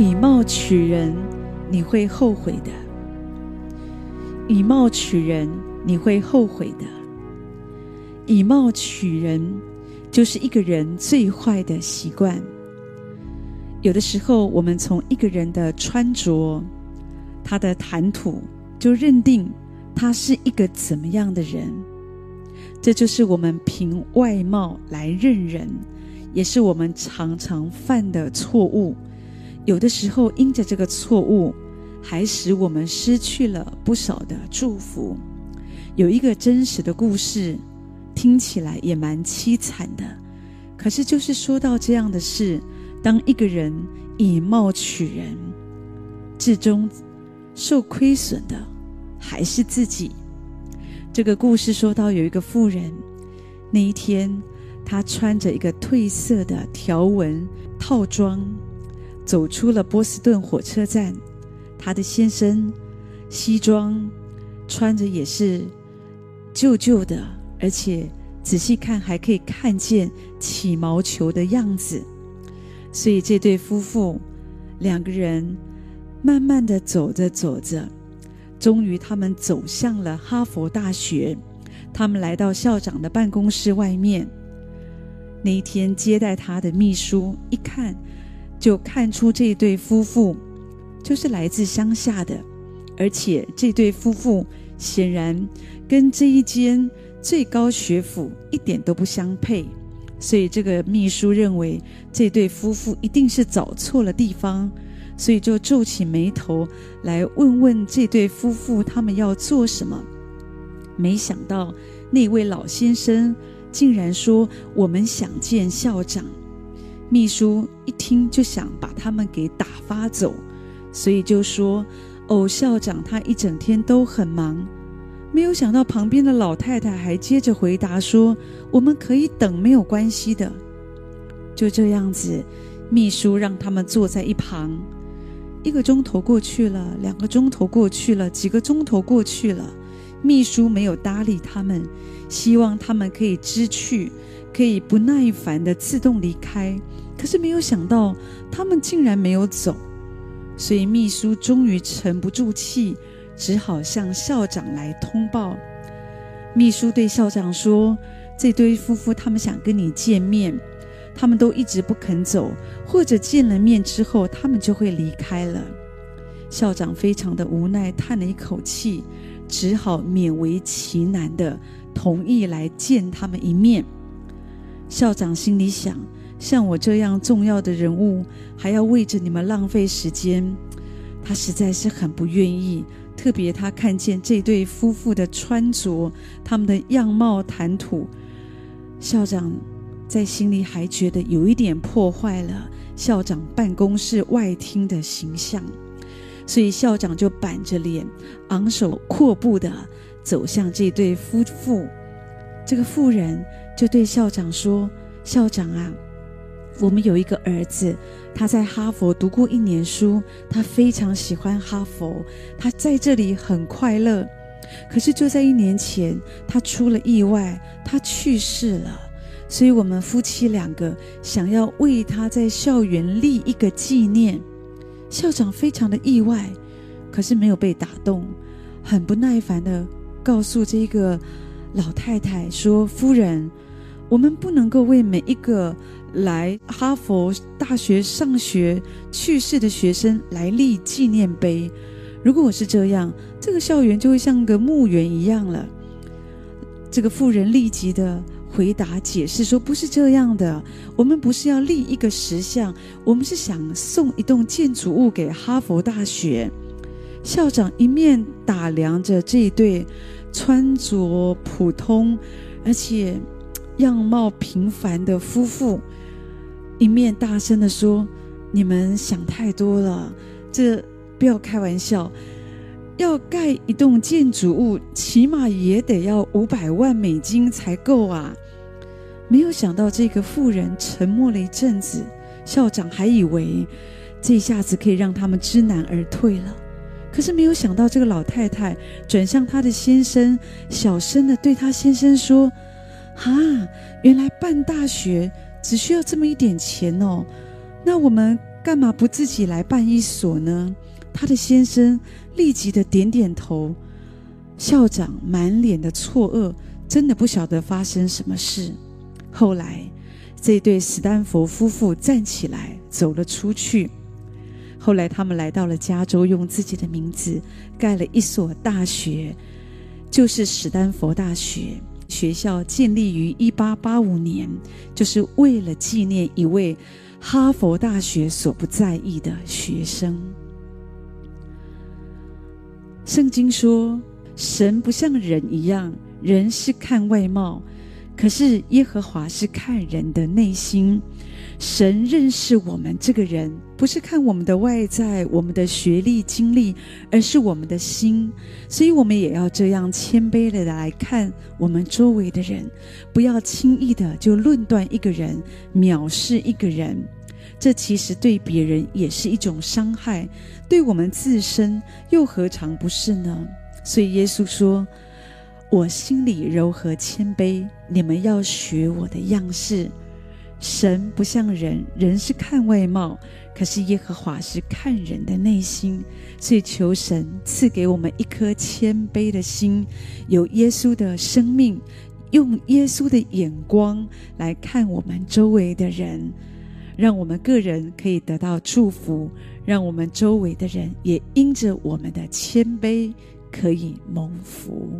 以貌取人，你会后悔的。以貌取人，你会后悔的。以貌取人，就是一个人最坏的习惯。有的时候，我们从一个人的穿着、他的谈吐，就认定他是一个怎么样的人。这就是我们凭外貌来认人，也是我们常常犯的错误。有的时候，因着这个错误，还使我们失去了不少的祝福。有一个真实的故事，听起来也蛮凄惨的。可是，就是说到这样的事，当一个人以貌取人，至终受亏损的还是自己。这个故事说到有一个妇人，那一天她穿着一个褪色的条纹套装，走出了波士顿火车站。她的先生西装穿着也是旧旧的，而且仔细看还可以看见起毛球的样子。所以这对夫妇两个人慢慢的走着走着。终于，他们走向了哈佛大学。他们来到校长的办公室外面。那一天，接待他的秘书一看，就看出这对夫妇就是来自乡下的，而且这对夫妇显然跟这一间最高学府一点都不相配。所以，这个秘书认为这对夫妇一定是找错了地方。所以就皱起眉头来问问这对夫妇他们要做什么。没想到那位老先生竟然说：“我们想见校长。”秘书一听就想把他们给打发走，所以就说：“哦，校长他一整天都很忙。”没有想到旁边的老太太还接着回答说：“我们可以等，没有关系的。”就这样子，秘书让他们坐在一旁。一个钟头过去了，两个钟头过去了，几个钟头过去了，秘书没有搭理他们，希望他们可以知趣，可以不耐烦地自动离开。可是没有想到，他们竟然没有走，所以秘书终于沉不住气，只好向校长来通报。秘书对校长说：“这对夫妇他们想跟你见面。”他们都一直不肯走，或者见了面之后，他们就会离开了。校长非常的无奈，叹了一口气，只好勉为其难的同意来见他们一面。校长心里想：像我这样重要的人物，还要为着你们浪费时间，他实在是很不愿意。特别他看见这对夫妇的穿着，他们的样貌谈吐，校长。在心里还觉得有一点破坏了校长办公室外厅的形象，所以校长就板着脸，昂首阔步地走向这对夫妇。这个妇人就对校长说：“校长啊，我们有一个儿子，他在哈佛读过一年书，他非常喜欢哈佛，他在这里很快乐。可是就在一年前，他出了意外，他去世了。”所以，我们夫妻两个想要为他在校园立一个纪念。校长非常的意外，可是没有被打动，很不耐烦地告诉这个老太太说：“夫人，我们不能够为每一个来哈佛大学上学去世的学生来立纪念碑。如果我是这样，这个校园就会像个墓园一样了。”这个妇人立即的。回答解释说：“不是这样的，我们不是要立一个石像，我们是想送一栋建筑物给哈佛大学。”校长一面打量着这一对穿着普通而且样貌平凡的夫妇，一面大声地说：“你们想太多了，这不要开玩笑。”要盖一栋建筑物，起码也得要五百万美金才够啊！没有想到这个妇人沉默了一阵子，校长还以为这下子可以让他们知难而退了。可是没有想到，这个老太太转向她的先生，小声的对她先生说：“哈，原来办大学只需要这么一点钱哦，那我们干嘛不自己来办一所呢？”他的先生立即的点点头。校长满脸的错愕，真的不晓得发生什么事。后来，这对史丹佛夫妇站起来走了出去。后来，他们来到了加州，用自己的名字盖了一所大学，就是史丹佛大学。学校建立于一八八五年，就是为了纪念一位哈佛大学所不在意的学生。圣经说。神不像人一样，人是看外貌，可是耶和华是看人的内心。神认识我们这个人，不是看我们的外在、我们的学历、经历，而是我们的心。所以，我们也要这样谦卑的来看我们周围的人，不要轻易的就论断一个人、藐视一个人。这其实对别人也是一种伤害，对我们自身又何尝不是呢？所以耶稣说：“我心里柔和谦卑，你们要学我的样式。神不像人，人是看外貌，可是耶和华是看人的内心。所以求神赐给我们一颗谦卑的心，有耶稣的生命，用耶稣的眼光来看我们周围的人，让我们个人可以得到祝福，让我们周围的人也因着我们的谦卑。”可以蒙福。